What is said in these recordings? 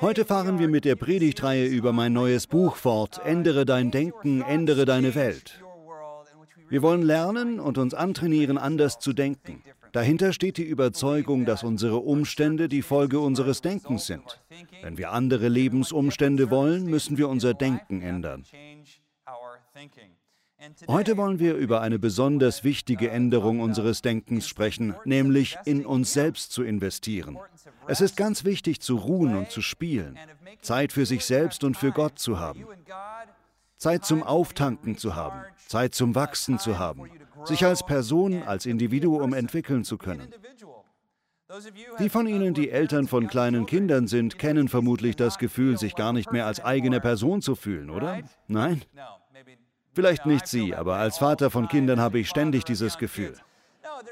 Heute fahren wir mit der Predigtreihe über mein neues Buch fort, Ändere dein Denken, ändere deine Welt. Wir wollen lernen und uns antrainieren, anders zu denken. Dahinter steht die Überzeugung, dass unsere Umstände die Folge unseres Denkens sind. Wenn wir andere Lebensumstände wollen, müssen wir unser Denken ändern. Heute wollen wir über eine besonders wichtige Änderung unseres Denkens sprechen, nämlich in uns selbst zu investieren. Es ist ganz wichtig zu ruhen und zu spielen, Zeit für sich selbst und für Gott zu haben. Zeit zum Auftanken zu haben, Zeit zum Wachsen zu haben, sich als Person, als Individuum entwickeln zu können. Die von Ihnen, die Eltern von kleinen Kindern sind, kennen vermutlich das Gefühl, sich gar nicht mehr als eigene Person zu fühlen, oder? Nein? Vielleicht nicht Sie, aber als Vater von Kindern habe ich ständig dieses Gefühl.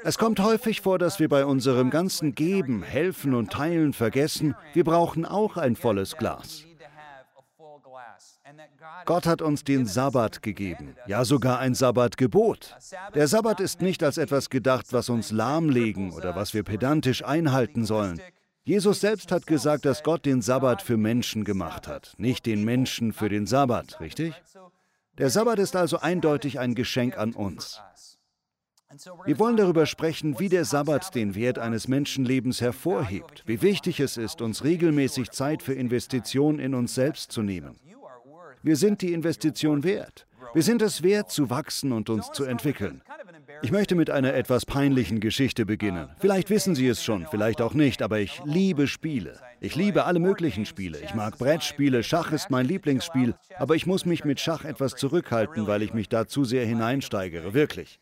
Es kommt häufig vor, dass wir bei unserem ganzen Geben, Helfen und Teilen vergessen, wir brauchen auch ein volles Glas. Gott hat uns den Sabbat gegeben, ja sogar ein Sabbatgebot. Der Sabbat ist nicht als etwas gedacht, was uns lahmlegen oder was wir pedantisch einhalten sollen. Jesus selbst hat gesagt, dass Gott den Sabbat für Menschen gemacht hat, nicht den Menschen für den Sabbat, richtig? Der Sabbat ist also eindeutig ein Geschenk an uns. Wir wollen darüber sprechen, wie der Sabbat den Wert eines Menschenlebens hervorhebt, wie wichtig es ist, uns regelmäßig Zeit für Investitionen in uns selbst zu nehmen. Wir sind die Investition wert. Wir sind es wert, zu wachsen und uns zu entwickeln. Ich möchte mit einer etwas peinlichen Geschichte beginnen. Vielleicht wissen Sie es schon, vielleicht auch nicht, aber ich liebe Spiele. Ich liebe alle möglichen Spiele. Ich mag Brettspiele, Schach ist mein Lieblingsspiel, aber ich muss mich mit Schach etwas zurückhalten, weil ich mich da zu sehr hineinsteigere, wirklich.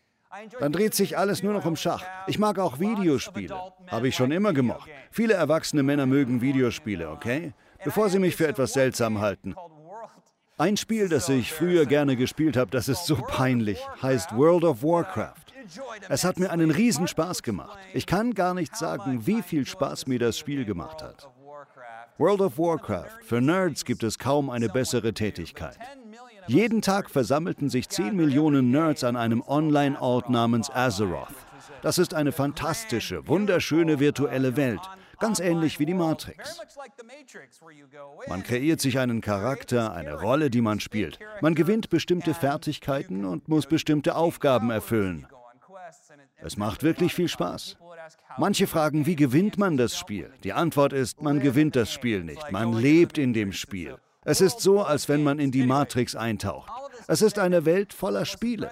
Dann dreht sich alles nur noch um Schach. Ich mag auch Videospiele. Habe ich schon immer gemocht. Viele erwachsene Männer mögen Videospiele, okay? Bevor sie mich für etwas seltsam halten. Ein Spiel, das ich früher gerne gespielt habe, das ist so peinlich, heißt World of Warcraft. Es hat mir einen Riesenspaß gemacht. Ich kann gar nicht sagen, wie viel Spaß mir das Spiel gemacht hat. World of Warcraft. Für Nerds gibt es kaum eine bessere Tätigkeit. Jeden Tag versammelten sich 10 Millionen Nerds an einem Online-Ort namens Azeroth. Das ist eine fantastische, wunderschöne virtuelle Welt, Ganz ähnlich wie die Matrix. Man kreiert sich einen Charakter, eine Rolle, die man spielt. Man gewinnt bestimmte Fertigkeiten und muss bestimmte Aufgaben erfüllen. Es macht wirklich viel Spaß. Manche fragen, wie gewinnt man das Spiel? Die Antwort ist, man gewinnt das Spiel nicht, man lebt in dem Spiel. Es ist so, als wenn man in die Matrix eintaucht. Es ist eine Welt voller Spiele.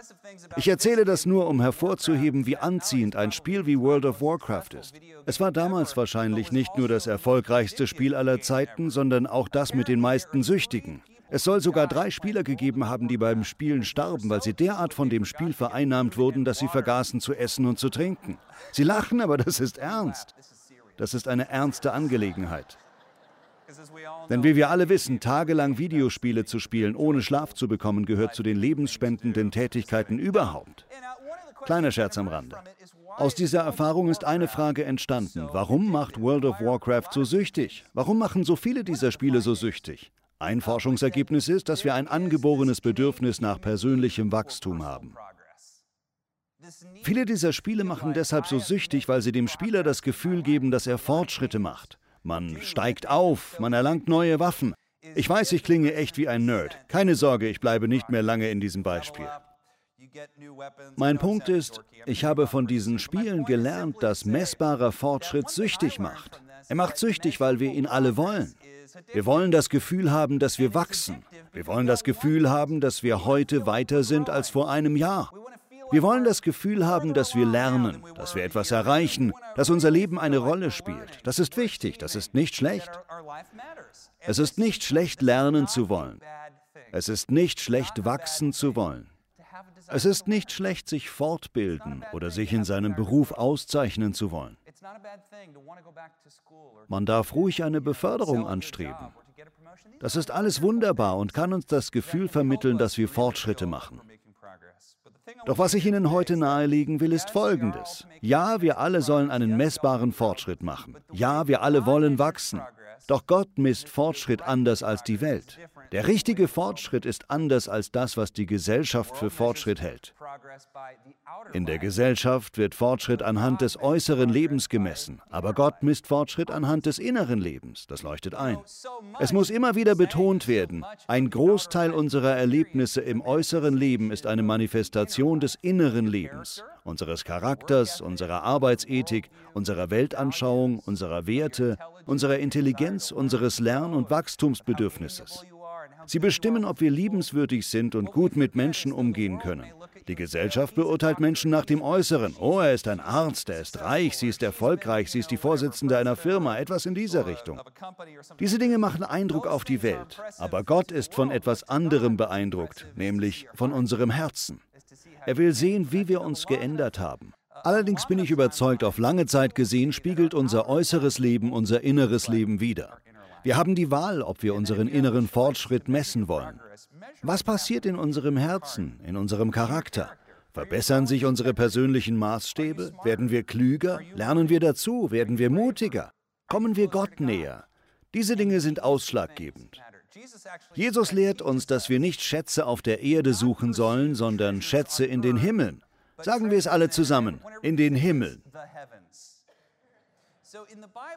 Ich erzähle das nur, um hervorzuheben, wie anziehend ein Spiel wie World of Warcraft ist. Es war damals wahrscheinlich nicht nur das erfolgreichste Spiel aller Zeiten, sondern auch das mit den meisten Süchtigen. Es soll sogar drei Spieler gegeben haben, die beim Spielen starben, weil sie derart von dem Spiel vereinnahmt wurden, dass sie vergaßen zu essen und zu trinken. Sie lachen, aber das ist ernst. Das ist eine ernste Angelegenheit. Denn wie wir alle wissen, tagelang Videospiele zu spielen, ohne Schlaf zu bekommen, gehört zu den lebensspendenden Tätigkeiten überhaupt. Kleiner Scherz am Rande. Aus dieser Erfahrung ist eine Frage entstanden. Warum macht World of Warcraft so süchtig? Warum machen so viele dieser Spiele so süchtig? Ein Forschungsergebnis ist, dass wir ein angeborenes Bedürfnis nach persönlichem Wachstum haben. Viele dieser Spiele machen deshalb so süchtig, weil sie dem Spieler das Gefühl geben, dass er Fortschritte macht. Man steigt auf, man erlangt neue Waffen. Ich weiß, ich klinge echt wie ein Nerd. Keine Sorge, ich bleibe nicht mehr lange in diesem Beispiel. Mein Punkt ist, ich habe von diesen Spielen gelernt, dass messbarer Fortschritt süchtig macht. Er macht süchtig, weil wir ihn alle wollen. Wir wollen das Gefühl haben, dass wir wachsen. Wir wollen das Gefühl haben, dass wir heute weiter sind als vor einem Jahr. Wir wollen das Gefühl haben, dass wir lernen, dass wir etwas erreichen, dass unser Leben eine Rolle spielt. Das ist wichtig, das ist nicht schlecht. Es ist nicht schlecht, lernen zu wollen. Es ist nicht schlecht, wachsen zu wollen. Es ist nicht schlecht, sich fortbilden oder sich in seinem Beruf auszeichnen zu wollen. Man darf ruhig eine Beförderung anstreben. Das ist alles wunderbar und kann uns das Gefühl vermitteln, dass wir Fortschritte machen. Doch was ich Ihnen heute nahelegen will, ist Folgendes. Ja, wir alle sollen einen messbaren Fortschritt machen. Ja, wir alle wollen wachsen. Doch Gott misst Fortschritt anders als die Welt. Der richtige Fortschritt ist anders als das, was die Gesellschaft für Fortschritt hält. In der Gesellschaft wird Fortschritt anhand des äußeren Lebens gemessen, aber Gott misst Fortschritt anhand des inneren Lebens. Das leuchtet ein. Es muss immer wieder betont werden, ein Großteil unserer Erlebnisse im äußeren Leben ist eine Manifestation des inneren Lebens, unseres Charakters, unserer Arbeitsethik, unserer Weltanschauung, unserer Werte, unserer Intelligenz, unseres Lern- und Wachstumsbedürfnisses. Sie bestimmen, ob wir liebenswürdig sind und gut mit Menschen umgehen können. Die Gesellschaft beurteilt Menschen nach dem Äußeren. Oh, er ist ein Arzt, er ist reich, sie ist erfolgreich, sie ist die Vorsitzende einer Firma, etwas in dieser Richtung. Diese Dinge machen Eindruck auf die Welt, aber Gott ist von etwas anderem beeindruckt, nämlich von unserem Herzen. Er will sehen, wie wir uns geändert haben. Allerdings bin ich überzeugt, auf lange Zeit gesehen spiegelt unser äußeres Leben unser inneres Leben wider. Wir haben die Wahl, ob wir unseren inneren Fortschritt messen wollen. Was passiert in unserem Herzen, in unserem Charakter? Verbessern sich unsere persönlichen Maßstäbe? Werden wir klüger? Lernen wir dazu? Werden wir mutiger? Kommen wir Gott näher? Diese Dinge sind ausschlaggebend. Jesus lehrt uns, dass wir nicht Schätze auf der Erde suchen sollen, sondern Schätze in den Himmeln. Sagen wir es alle zusammen, in den Himmeln.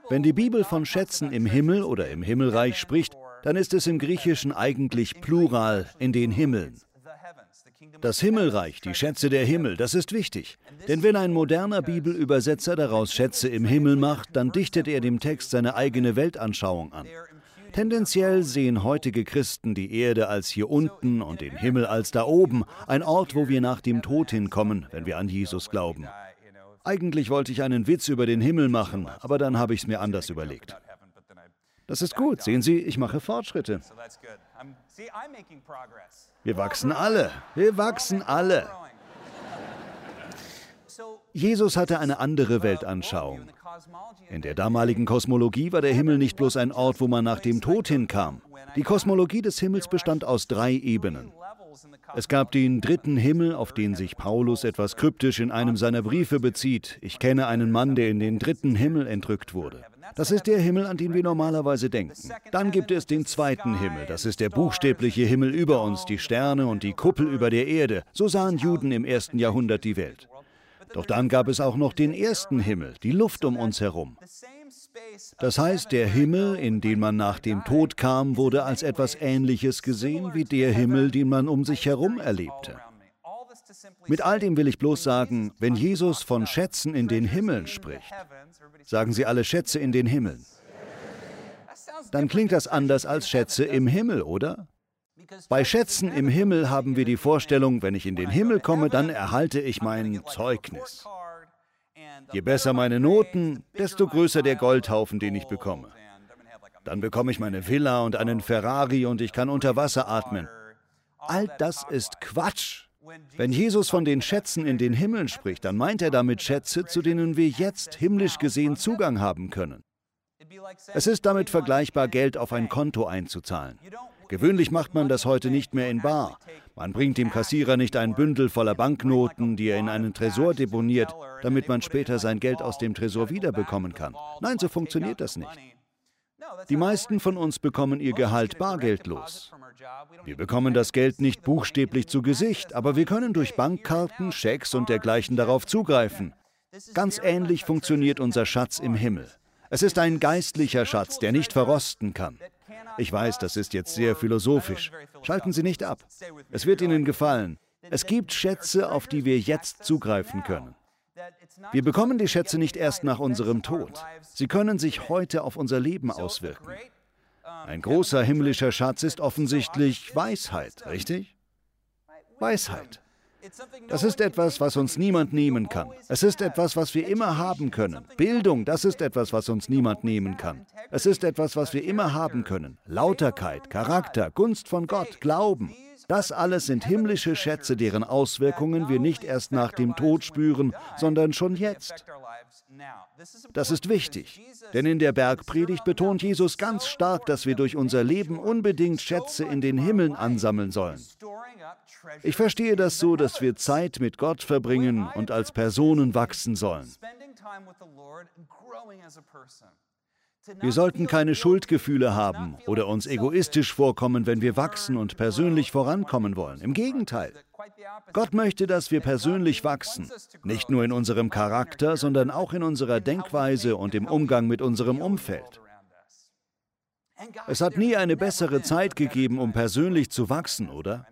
Wenn die Bibel von Schätzen im Himmel oder im Himmelreich spricht, dann ist es im Griechischen eigentlich Plural in den Himmeln. Das Himmelreich, die Schätze der Himmel, das ist wichtig. Denn wenn ein moderner Bibelübersetzer daraus Schätze im Himmel macht, dann dichtet er dem Text seine eigene Weltanschauung an. Tendenziell sehen heutige Christen die Erde als hier unten und den Himmel als da oben, ein Ort, wo wir nach dem Tod hinkommen, wenn wir an Jesus glauben. Eigentlich wollte ich einen Witz über den Himmel machen, aber dann habe ich es mir anders überlegt. Das ist gut, sehen Sie, ich mache Fortschritte. Wir wachsen alle, wir wachsen alle. Jesus hatte eine andere Weltanschauung. In der damaligen Kosmologie war der Himmel nicht bloß ein Ort, wo man nach dem Tod hinkam. Die Kosmologie des Himmels bestand aus drei Ebenen. Es gab den dritten Himmel, auf den sich Paulus etwas kryptisch in einem seiner Briefe bezieht. Ich kenne einen Mann, der in den dritten Himmel entrückt wurde. Das ist der Himmel, an den wir normalerweise denken. Dann gibt es den zweiten Himmel. Das ist der buchstäbliche Himmel über uns, die Sterne und die Kuppel über der Erde. So sahen Juden im ersten Jahrhundert die Welt. Doch dann gab es auch noch den ersten Himmel, die Luft um uns herum. Das heißt, der Himmel, in den man nach dem Tod kam, wurde als etwas Ähnliches gesehen wie der Himmel, den man um sich herum erlebte. Mit all dem will ich bloß sagen, wenn Jesus von Schätzen in den Himmeln spricht, sagen Sie alle Schätze in den Himmeln, dann klingt das anders als Schätze im Himmel, oder? Bei Schätzen im Himmel haben wir die Vorstellung, wenn ich in den Himmel komme, dann erhalte ich mein Zeugnis. Je besser meine Noten, desto größer der Goldhaufen, den ich bekomme. Dann bekomme ich meine Villa und einen Ferrari und ich kann unter Wasser atmen. All das ist Quatsch. Wenn Jesus von den Schätzen in den Himmeln spricht, dann meint er damit Schätze, zu denen wir jetzt himmlisch gesehen Zugang haben können. Es ist damit vergleichbar, Geld auf ein Konto einzuzahlen. Gewöhnlich macht man das heute nicht mehr in Bar. Man bringt dem Kassierer nicht ein Bündel voller Banknoten, die er in einen Tresor deponiert, damit man später sein Geld aus dem Tresor wiederbekommen kann. Nein, so funktioniert das nicht. Die meisten von uns bekommen ihr Gehalt bargeldlos. Wir bekommen das Geld nicht buchstäblich zu Gesicht, aber wir können durch Bankkarten, Schecks und dergleichen darauf zugreifen. Ganz ähnlich funktioniert unser Schatz im Himmel. Es ist ein geistlicher Schatz, der nicht verrosten kann. Ich weiß, das ist jetzt sehr philosophisch. Schalten Sie nicht ab. Es wird Ihnen gefallen. Es gibt Schätze, auf die wir jetzt zugreifen können. Wir bekommen die Schätze nicht erst nach unserem Tod. Sie können sich heute auf unser Leben auswirken. Ein großer himmlischer Schatz ist offensichtlich Weisheit, richtig? Weisheit. Das ist etwas, was uns niemand nehmen kann. Es ist etwas, was wir immer haben können. Bildung, das ist etwas, was uns niemand nehmen kann. Es ist etwas, was wir immer haben können. Lauterkeit, Charakter, Gunst von Gott, Glauben. Das alles sind himmlische Schätze, deren Auswirkungen wir nicht erst nach dem Tod spüren, sondern schon jetzt. Das ist wichtig, denn in der Bergpredigt betont Jesus ganz stark, dass wir durch unser Leben unbedingt Schätze in den Himmeln ansammeln sollen. Ich verstehe das so, dass wir Zeit mit Gott verbringen und als Personen wachsen sollen. Wir sollten keine Schuldgefühle haben oder uns egoistisch vorkommen, wenn wir wachsen und persönlich vorankommen wollen. Im Gegenteil. Gott möchte, dass wir persönlich wachsen, nicht nur in unserem Charakter, sondern auch in unserer Denkweise und im Umgang mit unserem Umfeld. Es hat nie eine bessere Zeit gegeben, um persönlich zu wachsen, oder?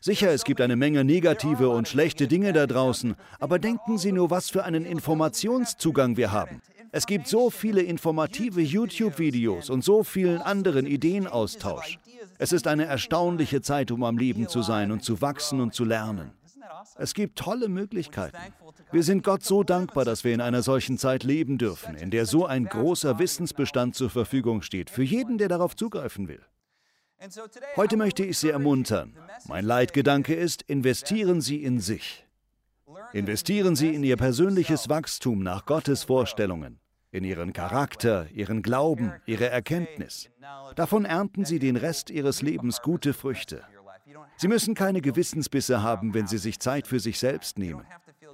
Sicher, es gibt eine Menge negative und schlechte Dinge da draußen, aber denken Sie nur, was für einen Informationszugang wir haben. Es gibt so viele informative YouTube-Videos und so vielen anderen Ideenaustausch. Es ist eine erstaunliche Zeit, um am Leben zu sein und zu wachsen und zu lernen. Es gibt tolle Möglichkeiten. Wir sind Gott so dankbar, dass wir in einer solchen Zeit leben dürfen, in der so ein großer Wissensbestand zur Verfügung steht, für jeden, der darauf zugreifen will. Heute möchte ich Sie ermuntern. Mein Leitgedanke ist, investieren Sie in sich. Investieren Sie in Ihr persönliches Wachstum nach Gottes Vorstellungen, in Ihren Charakter, Ihren Glauben, Ihre Erkenntnis. Davon ernten Sie den Rest Ihres Lebens gute Früchte. Sie müssen keine Gewissensbisse haben, wenn Sie sich Zeit für sich selbst nehmen.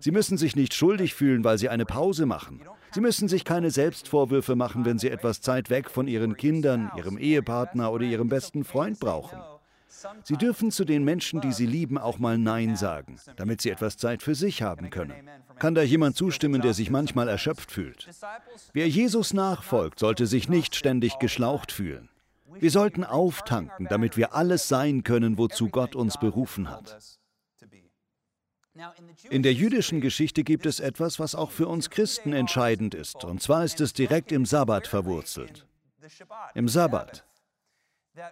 Sie müssen sich nicht schuldig fühlen, weil Sie eine Pause machen. Sie müssen sich keine Selbstvorwürfe machen, wenn Sie etwas Zeit weg von Ihren Kindern, Ihrem Ehepartner oder Ihrem besten Freund brauchen. Sie dürfen zu den Menschen, die Sie lieben, auch mal Nein sagen, damit Sie etwas Zeit für sich haben können. Kann da jemand zustimmen, der sich manchmal erschöpft fühlt? Wer Jesus nachfolgt, sollte sich nicht ständig geschlaucht fühlen. Wir sollten auftanken, damit wir alles sein können, wozu Gott uns berufen hat. In der jüdischen Geschichte gibt es etwas, was auch für uns Christen entscheidend ist, und zwar ist es direkt im Sabbat verwurzelt. Im Sabbat.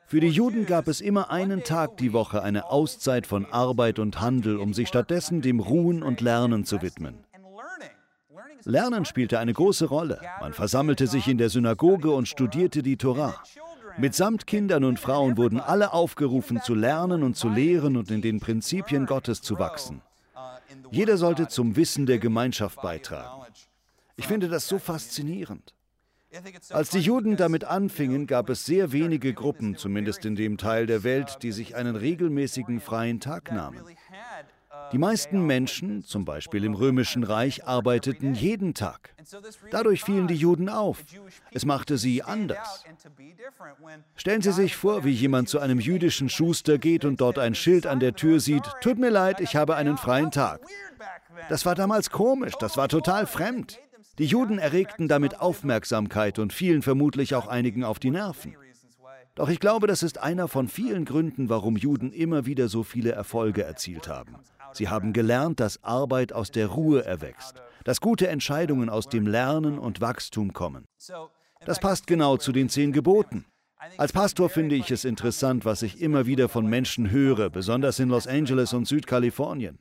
Für die Juden gab es immer einen Tag die Woche eine Auszeit von Arbeit und Handel, um sich stattdessen dem Ruhen und Lernen zu widmen. Lernen spielte eine große Rolle. Man versammelte sich in der Synagoge und studierte die Torah. Mitsamt Kindern und Frauen wurden alle aufgerufen zu lernen und zu lehren und in den Prinzipien Gottes zu wachsen. Jeder sollte zum Wissen der Gemeinschaft beitragen. Ich finde das so faszinierend. Als die Juden damit anfingen, gab es sehr wenige Gruppen, zumindest in dem Teil der Welt, die sich einen regelmäßigen freien Tag nahmen. Die meisten Menschen, zum Beispiel im Römischen Reich, arbeiteten jeden Tag. Dadurch fielen die Juden auf. Es machte sie anders. Stellen Sie sich vor, wie jemand zu einem jüdischen Schuster geht und dort ein Schild an der Tür sieht, tut mir leid, ich habe einen freien Tag. Das war damals komisch, das war total fremd. Die Juden erregten damit Aufmerksamkeit und fielen vermutlich auch einigen auf die Nerven. Doch ich glaube, das ist einer von vielen Gründen, warum Juden immer wieder so viele Erfolge erzielt haben. Sie haben gelernt, dass Arbeit aus der Ruhe erwächst, dass gute Entscheidungen aus dem Lernen und Wachstum kommen. Das passt genau zu den zehn Geboten. Als Pastor finde ich es interessant, was ich immer wieder von Menschen höre, besonders in Los Angeles und Südkalifornien.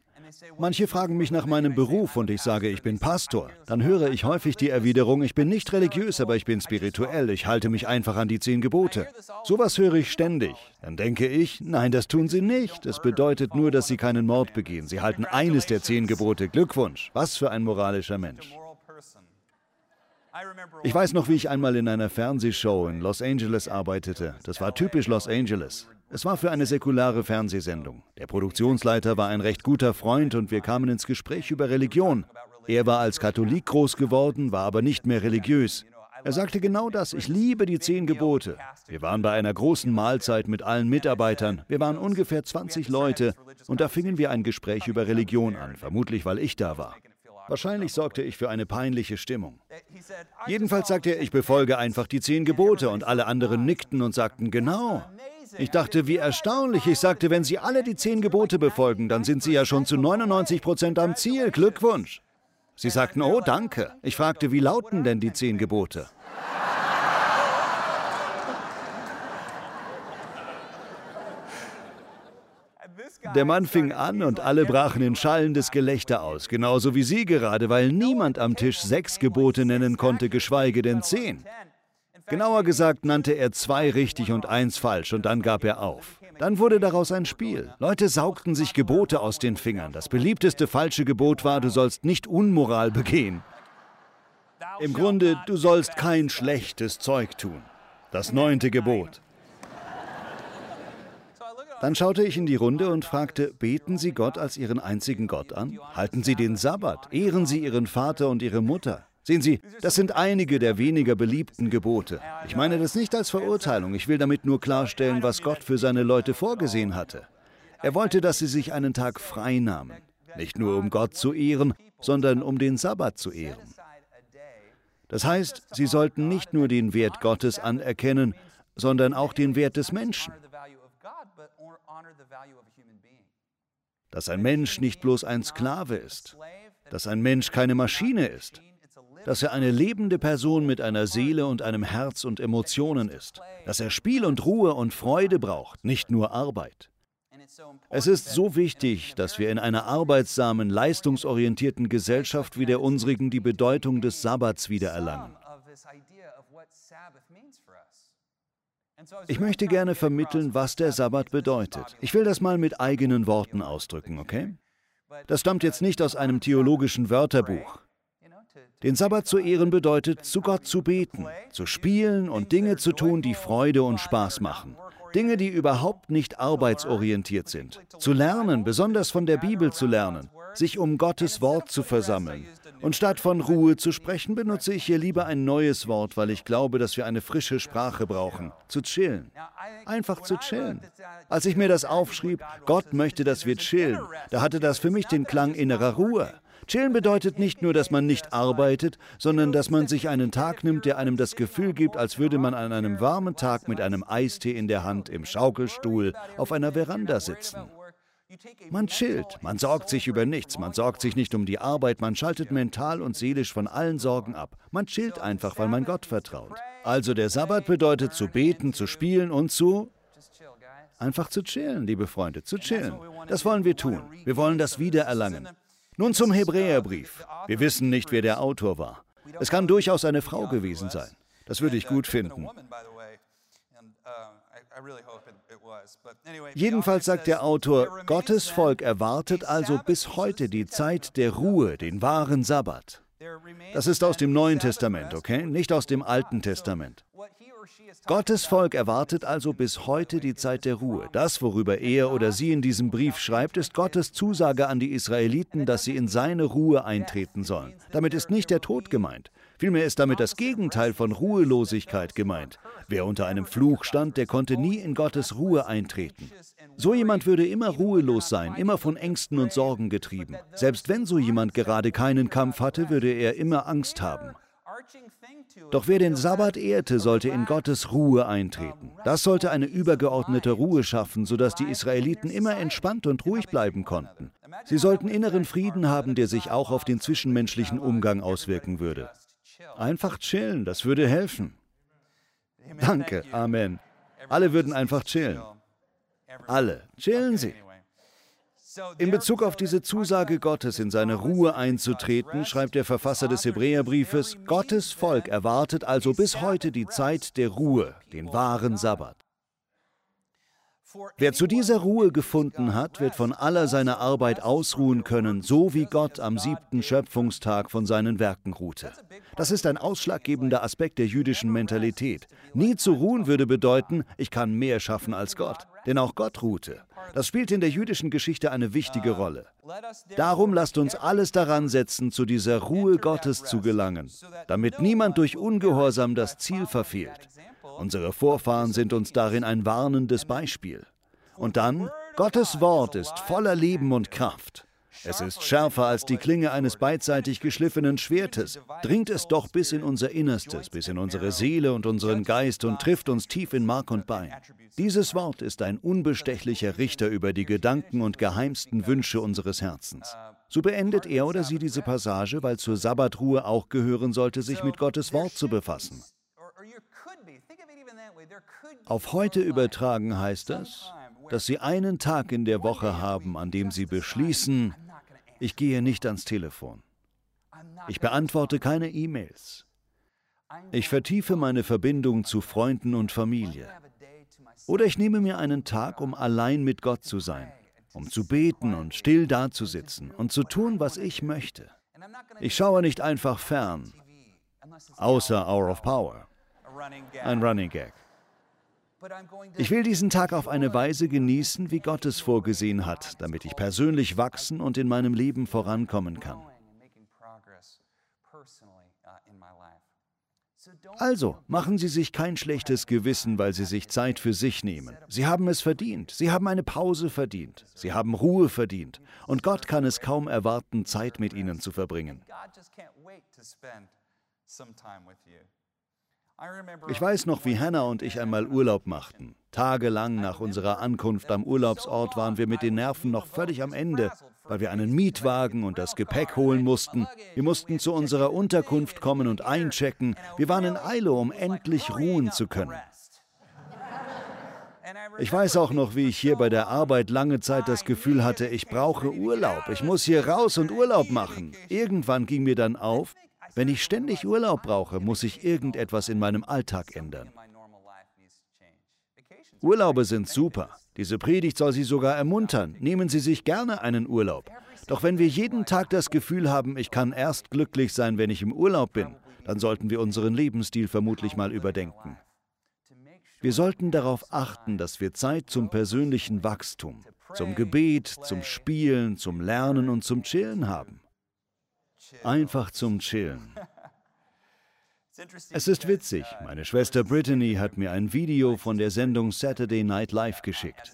Manche fragen mich nach meinem Beruf und ich sage, ich bin Pastor. Dann höre ich häufig die Erwiderung, ich bin nicht religiös, aber ich bin spirituell, ich halte mich einfach an die zehn Gebote. Sowas höre ich ständig. Dann denke ich, nein, das tun sie nicht. Es bedeutet nur, dass sie keinen Mord begehen. Sie halten eines der zehn Gebote. Glückwunsch. Was für ein moralischer Mensch. Ich weiß noch, wie ich einmal in einer Fernsehshow in Los Angeles arbeitete. Das war typisch Los Angeles. Es war für eine säkulare Fernsehsendung. Der Produktionsleiter war ein recht guter Freund und wir kamen ins Gespräch über Religion. Er war als Katholik groß geworden, war aber nicht mehr religiös. Er sagte genau das, ich liebe die zehn Gebote. Wir waren bei einer großen Mahlzeit mit allen Mitarbeitern. Wir waren ungefähr 20 Leute und da fingen wir ein Gespräch über Religion an, vermutlich weil ich da war. Wahrscheinlich sorgte ich für eine peinliche Stimmung. Jedenfalls sagte er, ich befolge einfach die zehn Gebote und alle anderen nickten und sagten, genau. Ich dachte, wie erstaunlich. Ich sagte, wenn Sie alle die zehn Gebote befolgen, dann sind Sie ja schon zu 99 Prozent am Ziel. Glückwunsch. Sie sagten, oh, danke. Ich fragte, wie lauten denn die zehn Gebote? Der Mann fing an und alle brachen in schallendes Gelächter aus, genauso wie Sie gerade, weil niemand am Tisch sechs Gebote nennen konnte, geschweige denn zehn. Genauer gesagt nannte er zwei richtig und eins falsch und dann gab er auf. Dann wurde daraus ein Spiel. Leute saugten sich Gebote aus den Fingern. Das beliebteste falsche Gebot war, du sollst nicht Unmoral begehen. Im Grunde, du sollst kein schlechtes Zeug tun. Das neunte Gebot. Dann schaute ich in die Runde und fragte, beten Sie Gott als Ihren einzigen Gott an? Halten Sie den Sabbat? Ehren Sie Ihren Vater und Ihre Mutter? Sehen Sie, das sind einige der weniger beliebten Gebote. Ich meine das nicht als Verurteilung, ich will damit nur klarstellen, was Gott für seine Leute vorgesehen hatte. Er wollte, dass sie sich einen Tag frei nahmen, nicht nur um Gott zu ehren, sondern um den Sabbat zu ehren. Das heißt, sie sollten nicht nur den Wert Gottes anerkennen, sondern auch den Wert des Menschen. Dass ein Mensch nicht bloß ein Sklave ist, dass ein Mensch keine Maschine ist, dass er eine lebende Person mit einer Seele und einem Herz und Emotionen ist, dass er Spiel und Ruhe und Freude braucht, nicht nur Arbeit. Es ist so wichtig, dass wir in einer arbeitsamen, leistungsorientierten Gesellschaft wie der unsrigen die Bedeutung des Sabbats wiedererlangen. Ich möchte gerne vermitteln, was der Sabbat bedeutet. Ich will das mal mit eigenen Worten ausdrücken, okay? Das stammt jetzt nicht aus einem theologischen Wörterbuch. Den Sabbat zu ehren bedeutet, zu Gott zu beten, zu spielen und Dinge zu tun, die Freude und Spaß machen. Dinge, die überhaupt nicht arbeitsorientiert sind. Zu lernen, besonders von der Bibel zu lernen, sich um Gottes Wort zu versammeln. Und statt von Ruhe zu sprechen, benutze ich hier lieber ein neues Wort, weil ich glaube, dass wir eine frische Sprache brauchen. Zu chillen. Einfach zu chillen. Als ich mir das aufschrieb, Gott möchte, dass wir chillen, da hatte das für mich den Klang innerer Ruhe. Chillen bedeutet nicht nur, dass man nicht arbeitet, sondern dass man sich einen Tag nimmt, der einem das Gefühl gibt, als würde man an einem warmen Tag mit einem Eistee in der Hand im Schaukelstuhl auf einer Veranda sitzen. Man chillt, man sorgt sich über nichts, man sorgt sich nicht um die Arbeit, man schaltet mental und seelisch von allen Sorgen ab. Man chillt einfach, weil man Gott vertraut. Also der Sabbat bedeutet zu beten, zu spielen und zu einfach zu chillen, liebe Freunde, zu chillen. Das wollen wir tun. Wir wollen das wiedererlangen. Nun zum Hebräerbrief. Wir wissen nicht, wer der Autor war. Es kann durchaus eine Frau gewesen sein. Das würde ich gut finden. Jedenfalls sagt der Autor, Gottes Volk erwartet also bis heute die Zeit der Ruhe, den wahren Sabbat. Das ist aus dem Neuen Testament, okay? Nicht aus dem Alten Testament. Gottes Volk erwartet also bis heute die Zeit der Ruhe. Das, worüber er oder sie in diesem Brief schreibt, ist Gottes Zusage an die Israeliten, dass sie in seine Ruhe eintreten sollen. Damit ist nicht der Tod gemeint. Vielmehr ist damit das Gegenteil von Ruhelosigkeit gemeint. Wer unter einem Fluch stand, der konnte nie in Gottes Ruhe eintreten. So jemand würde immer ruhelos sein, immer von Ängsten und Sorgen getrieben. Selbst wenn so jemand gerade keinen Kampf hatte, würde er immer Angst haben. Doch wer den Sabbat ehrte, sollte in Gottes Ruhe eintreten. Das sollte eine übergeordnete Ruhe schaffen, sodass die Israeliten immer entspannt und ruhig bleiben konnten. Sie sollten inneren Frieden haben, der sich auch auf den zwischenmenschlichen Umgang auswirken würde. Einfach chillen, das würde helfen. Danke, Amen. Alle würden einfach chillen. Alle, chillen Sie. In Bezug auf diese Zusage Gottes, in seine Ruhe einzutreten, schreibt der Verfasser des Hebräerbriefes, Gottes Volk erwartet also bis heute die Zeit der Ruhe, den wahren Sabbat. Wer zu dieser Ruhe gefunden hat, wird von aller seiner Arbeit ausruhen können, so wie Gott am siebten Schöpfungstag von seinen Werken ruhte. Das ist ein ausschlaggebender Aspekt der jüdischen Mentalität. Nie zu ruhen würde bedeuten, ich kann mehr schaffen als Gott. Denn auch Gott ruhte. Das spielt in der jüdischen Geschichte eine wichtige Rolle. Darum lasst uns alles daran setzen, zu dieser Ruhe Gottes zu gelangen, damit niemand durch Ungehorsam das Ziel verfehlt. Unsere Vorfahren sind uns darin ein warnendes Beispiel. Und dann, Gottes Wort ist voller Leben und Kraft. Es ist schärfer als die Klinge eines beidseitig geschliffenen Schwertes, dringt es doch bis in unser Innerstes, bis in unsere Seele und unseren Geist und trifft uns tief in Mark und Bein. Dieses Wort ist ein unbestechlicher Richter über die Gedanken und geheimsten Wünsche unseres Herzens. So beendet er oder sie diese Passage, weil zur Sabbatruhe auch gehören sollte, sich mit Gottes Wort zu befassen. Auf heute übertragen heißt das, dass Sie einen Tag in der Woche haben, an dem Sie beschließen, ich gehe nicht ans Telefon. Ich beantworte keine E-Mails. Ich vertiefe meine Verbindung zu Freunden und Familie. Oder ich nehme mir einen Tag, um allein mit Gott zu sein, um zu beten und still dazusitzen und zu tun, was ich möchte. Ich schaue nicht einfach fern, außer Hour of Power. Ein Running Gag. Ich will diesen Tag auf eine Weise genießen, wie Gott es vorgesehen hat, damit ich persönlich wachsen und in meinem Leben vorankommen kann. Also, machen Sie sich kein schlechtes Gewissen, weil Sie sich Zeit für sich nehmen. Sie haben es verdient. Sie haben eine Pause verdient. Sie haben Ruhe verdient. Und Gott kann es kaum erwarten, Zeit mit Ihnen zu verbringen. Ich weiß noch, wie Hannah und ich einmal Urlaub machten. Tagelang nach unserer Ankunft am Urlaubsort waren wir mit den Nerven noch völlig am Ende, weil wir einen Mietwagen und das Gepäck holen mussten. Wir mussten zu unserer Unterkunft kommen und einchecken. Wir waren in Eile, um endlich ruhen zu können. Ich weiß auch noch, wie ich hier bei der Arbeit lange Zeit das Gefühl hatte, ich brauche Urlaub. Ich muss hier raus und Urlaub machen. Irgendwann ging mir dann auf, wenn ich ständig Urlaub brauche, muss ich irgendetwas in meinem Alltag ändern. Urlaube sind super. Diese Predigt soll Sie sogar ermuntern. Nehmen Sie sich gerne einen Urlaub. Doch wenn wir jeden Tag das Gefühl haben, ich kann erst glücklich sein, wenn ich im Urlaub bin, dann sollten wir unseren Lebensstil vermutlich mal überdenken. Wir sollten darauf achten, dass wir Zeit zum persönlichen Wachstum, zum Gebet, zum Spielen, zum Lernen und zum Chillen haben. Einfach zum Chillen. Es ist witzig, meine Schwester Brittany hat mir ein Video von der Sendung Saturday Night Live geschickt.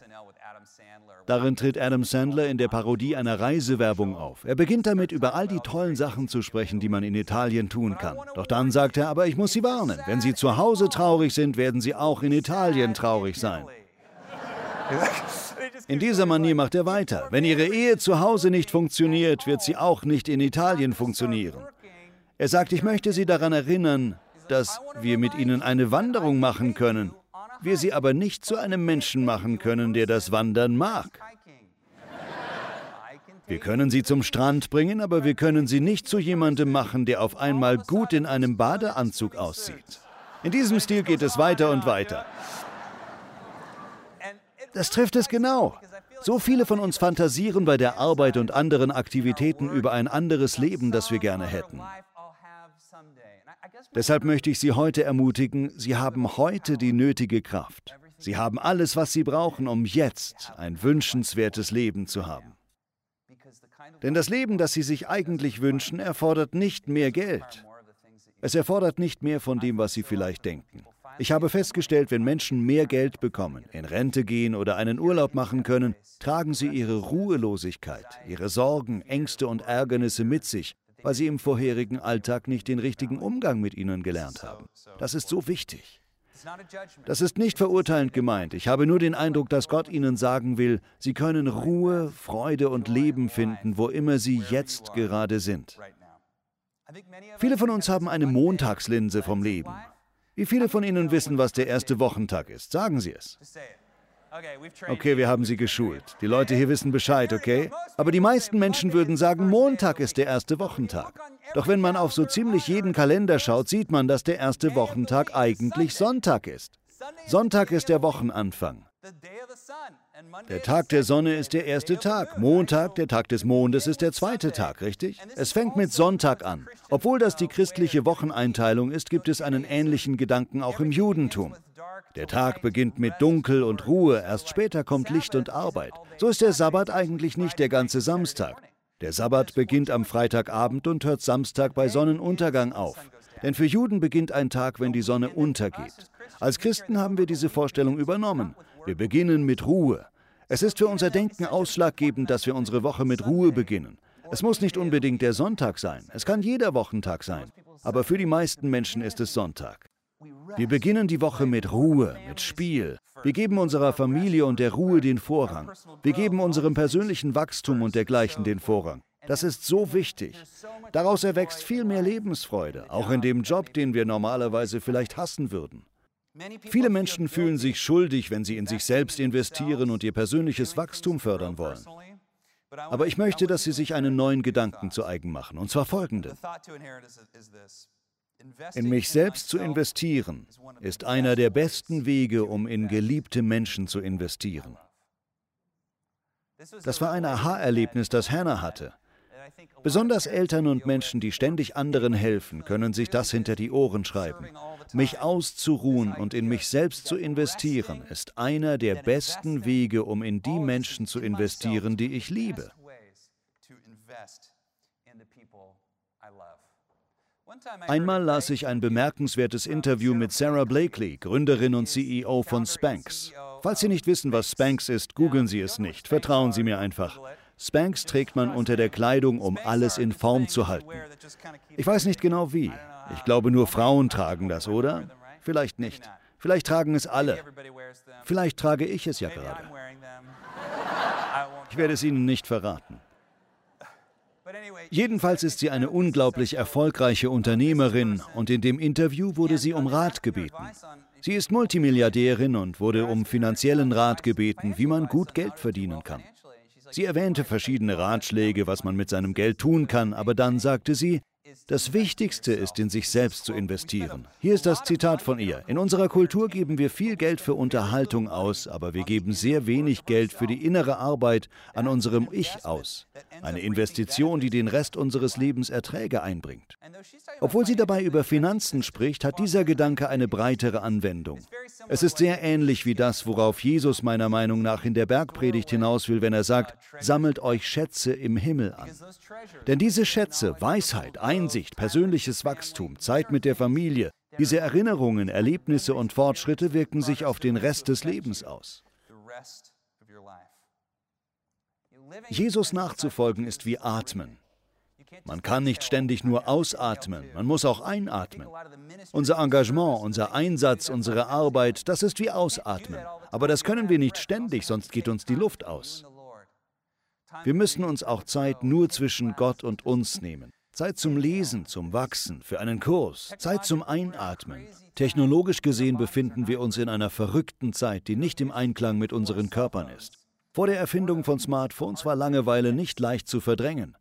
Darin tritt Adam Sandler in der Parodie einer Reisewerbung auf. Er beginnt damit, über all die tollen Sachen zu sprechen, die man in Italien tun kann. Doch dann sagt er, aber ich muss Sie warnen, wenn Sie zu Hause traurig sind, werden Sie auch in Italien traurig sein. In dieser Manier macht er weiter. Wenn Ihre Ehe zu Hause nicht funktioniert, wird sie auch nicht in Italien funktionieren. Er sagt, ich möchte Sie daran erinnern, dass wir mit Ihnen eine Wanderung machen können, wir Sie aber nicht zu einem Menschen machen können, der das Wandern mag. Wir können Sie zum Strand bringen, aber wir können Sie nicht zu jemandem machen, der auf einmal gut in einem Badeanzug aussieht. In diesem Stil geht es weiter und weiter. Das trifft es genau. So viele von uns fantasieren bei der Arbeit und anderen Aktivitäten über ein anderes Leben, das wir gerne hätten. Deshalb möchte ich Sie heute ermutigen, Sie haben heute die nötige Kraft. Sie haben alles, was Sie brauchen, um jetzt ein wünschenswertes Leben zu haben. Denn das Leben, das Sie sich eigentlich wünschen, erfordert nicht mehr Geld. Es erfordert nicht mehr von dem, was Sie vielleicht denken. Ich habe festgestellt, wenn Menschen mehr Geld bekommen, in Rente gehen oder einen Urlaub machen können, tragen sie ihre Ruhelosigkeit, ihre Sorgen, Ängste und Ärgernisse mit sich, weil sie im vorherigen Alltag nicht den richtigen Umgang mit ihnen gelernt haben. Das ist so wichtig. Das ist nicht verurteilend gemeint. Ich habe nur den Eindruck, dass Gott ihnen sagen will, sie können Ruhe, Freude und Leben finden, wo immer sie jetzt gerade sind. Viele von uns haben eine Montagslinse vom Leben. Wie viele von Ihnen wissen, was der erste Wochentag ist? Sagen Sie es. Okay, wir haben Sie geschult. Die Leute hier wissen Bescheid, okay? Aber die meisten Menschen würden sagen, Montag ist der erste Wochentag. Doch wenn man auf so ziemlich jeden Kalender schaut, sieht man, dass der erste Wochentag eigentlich Sonntag ist. Sonntag ist der Wochenanfang. Der Tag der Sonne ist der erste Tag. Montag, der Tag des Mondes, ist der zweite Tag, richtig? Es fängt mit Sonntag an. Obwohl das die christliche Wocheneinteilung ist, gibt es einen ähnlichen Gedanken auch im Judentum. Der Tag beginnt mit Dunkel und Ruhe, erst später kommt Licht und Arbeit. So ist der Sabbat eigentlich nicht der ganze Samstag. Der Sabbat beginnt am Freitagabend und hört Samstag bei Sonnenuntergang auf. Denn für Juden beginnt ein Tag, wenn die Sonne untergeht. Als Christen haben wir diese Vorstellung übernommen. Wir beginnen mit Ruhe. Es ist für unser Denken ausschlaggebend, dass wir unsere Woche mit Ruhe beginnen. Es muss nicht unbedingt der Sonntag sein, es kann jeder Wochentag sein, aber für die meisten Menschen ist es Sonntag. Wir beginnen die Woche mit Ruhe, mit Spiel. Wir geben unserer Familie und der Ruhe den Vorrang. Wir geben unserem persönlichen Wachstum und dergleichen den Vorrang. Das ist so wichtig. Daraus erwächst viel mehr Lebensfreude, auch in dem Job, den wir normalerweise vielleicht hassen würden. Viele Menschen fühlen sich schuldig, wenn sie in sich selbst investieren und ihr persönliches Wachstum fördern wollen. Aber ich möchte, dass Sie sich einen neuen Gedanken zu eigen machen, und zwar folgenden. In mich selbst zu investieren ist einer der besten Wege, um in geliebte Menschen zu investieren. Das war ein Aha-Erlebnis, das Hannah hatte. Besonders Eltern und Menschen, die ständig anderen helfen, können sich das hinter die Ohren schreiben. Mich auszuruhen und in mich selbst zu investieren, ist einer der besten Wege, um in die Menschen zu investieren, die ich liebe. Einmal las ich ein bemerkenswertes Interview mit Sarah Blakely, Gründerin und CEO von Spanx. Falls Sie nicht wissen, was Spanx ist, googeln Sie es nicht. Vertrauen Sie mir einfach. Spanx trägt man unter der Kleidung, um alles in Form zu halten. Ich weiß nicht genau wie. Ich glaube, nur Frauen tragen das, oder? Vielleicht nicht. Vielleicht tragen es alle. Vielleicht trage ich es ja gerade. Ich werde es Ihnen nicht verraten. Jedenfalls ist sie eine unglaublich erfolgreiche Unternehmerin und in dem Interview wurde sie um Rat gebeten. Sie ist Multimilliardärin und wurde um finanziellen Rat gebeten, wie man gut Geld verdienen kann. Sie erwähnte verschiedene Ratschläge, was man mit seinem Geld tun kann, aber dann sagte sie, das Wichtigste ist, in sich selbst zu investieren. Hier ist das Zitat von ihr. In unserer Kultur geben wir viel Geld für Unterhaltung aus, aber wir geben sehr wenig Geld für die innere Arbeit an unserem Ich aus. Eine Investition, die den Rest unseres Lebens Erträge einbringt. Obwohl sie dabei über Finanzen spricht, hat dieser Gedanke eine breitere Anwendung. Es ist sehr ähnlich wie das, worauf Jesus meiner Meinung nach in der Bergpredigt hinaus will, wenn er sagt, sammelt euch Schätze im Himmel an. Denn diese Schätze, Weisheit, Einsicht, persönliches Wachstum, Zeit mit der Familie, diese Erinnerungen, Erlebnisse und Fortschritte wirken sich auf den Rest des Lebens aus. Jesus nachzufolgen ist wie Atmen. Man kann nicht ständig nur ausatmen, man muss auch einatmen. Unser Engagement, unser Einsatz, unsere Arbeit, das ist wie Ausatmen. Aber das können wir nicht ständig, sonst geht uns die Luft aus. Wir müssen uns auch Zeit nur zwischen Gott und uns nehmen. Zeit zum Lesen, zum Wachsen, für einen Kurs, Zeit zum Einatmen. Technologisch gesehen befinden wir uns in einer verrückten Zeit, die nicht im Einklang mit unseren Körpern ist. Vor der Erfindung von Smartphones war Langeweile nicht leicht zu verdrängen.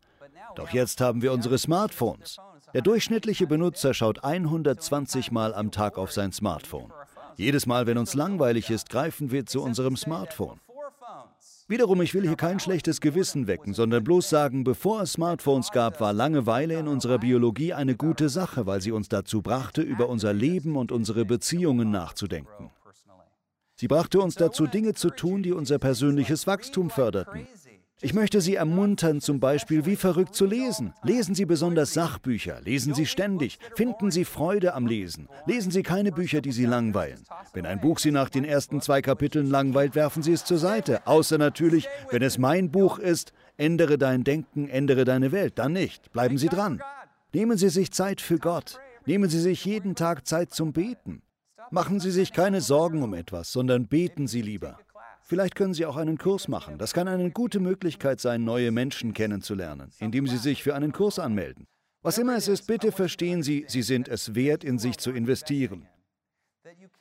Doch jetzt haben wir unsere Smartphones. Der durchschnittliche Benutzer schaut 120 Mal am Tag auf sein Smartphone. Jedes Mal, wenn uns langweilig ist, greifen wir zu unserem Smartphone. Wiederum, ich will hier kein schlechtes Gewissen wecken, sondern bloß sagen, bevor es Smartphones gab, war Langeweile in unserer Biologie eine gute Sache, weil sie uns dazu brachte, über unser Leben und unsere Beziehungen nachzudenken. Sie brachte uns dazu, Dinge zu tun, die unser persönliches Wachstum förderten. Ich möchte Sie ermuntern, zum Beispiel wie verrückt zu lesen. Lesen Sie besonders Sachbücher, lesen Sie ständig, finden Sie Freude am Lesen. Lesen Sie keine Bücher, die Sie langweilen. Wenn ein Buch Sie nach den ersten zwei Kapiteln langweilt, werfen Sie es zur Seite. Außer natürlich, wenn es mein Buch ist, ändere dein Denken, ändere deine Welt. Dann nicht. Bleiben Sie dran. Nehmen Sie sich Zeit für Gott. Nehmen Sie sich jeden Tag Zeit zum Beten. Machen Sie sich keine Sorgen um etwas, sondern beten Sie lieber. Vielleicht können Sie auch einen Kurs machen. Das kann eine gute Möglichkeit sein, neue Menschen kennenzulernen, indem Sie sich für einen Kurs anmelden. Was immer es ist, bitte verstehen Sie, Sie sind es wert, in sich zu investieren.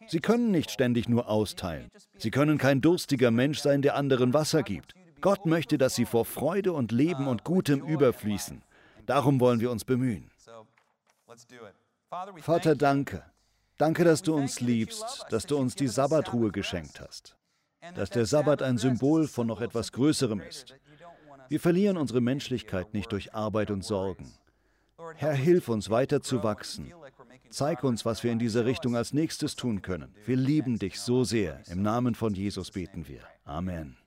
Sie können nicht ständig nur austeilen. Sie können kein durstiger Mensch sein, der anderen Wasser gibt. Gott möchte, dass Sie vor Freude und Leben und Gutem überfließen. Darum wollen wir uns bemühen. Vater, danke. Danke, dass du uns liebst, dass du uns die Sabbatruhe geschenkt hast dass der Sabbat ein Symbol von noch etwas Größerem ist. Wir verlieren unsere Menschlichkeit nicht durch Arbeit und Sorgen. Herr, hilf uns weiter zu wachsen. Zeig uns, was wir in dieser Richtung als nächstes tun können. Wir lieben dich so sehr. Im Namen von Jesus beten wir. Amen.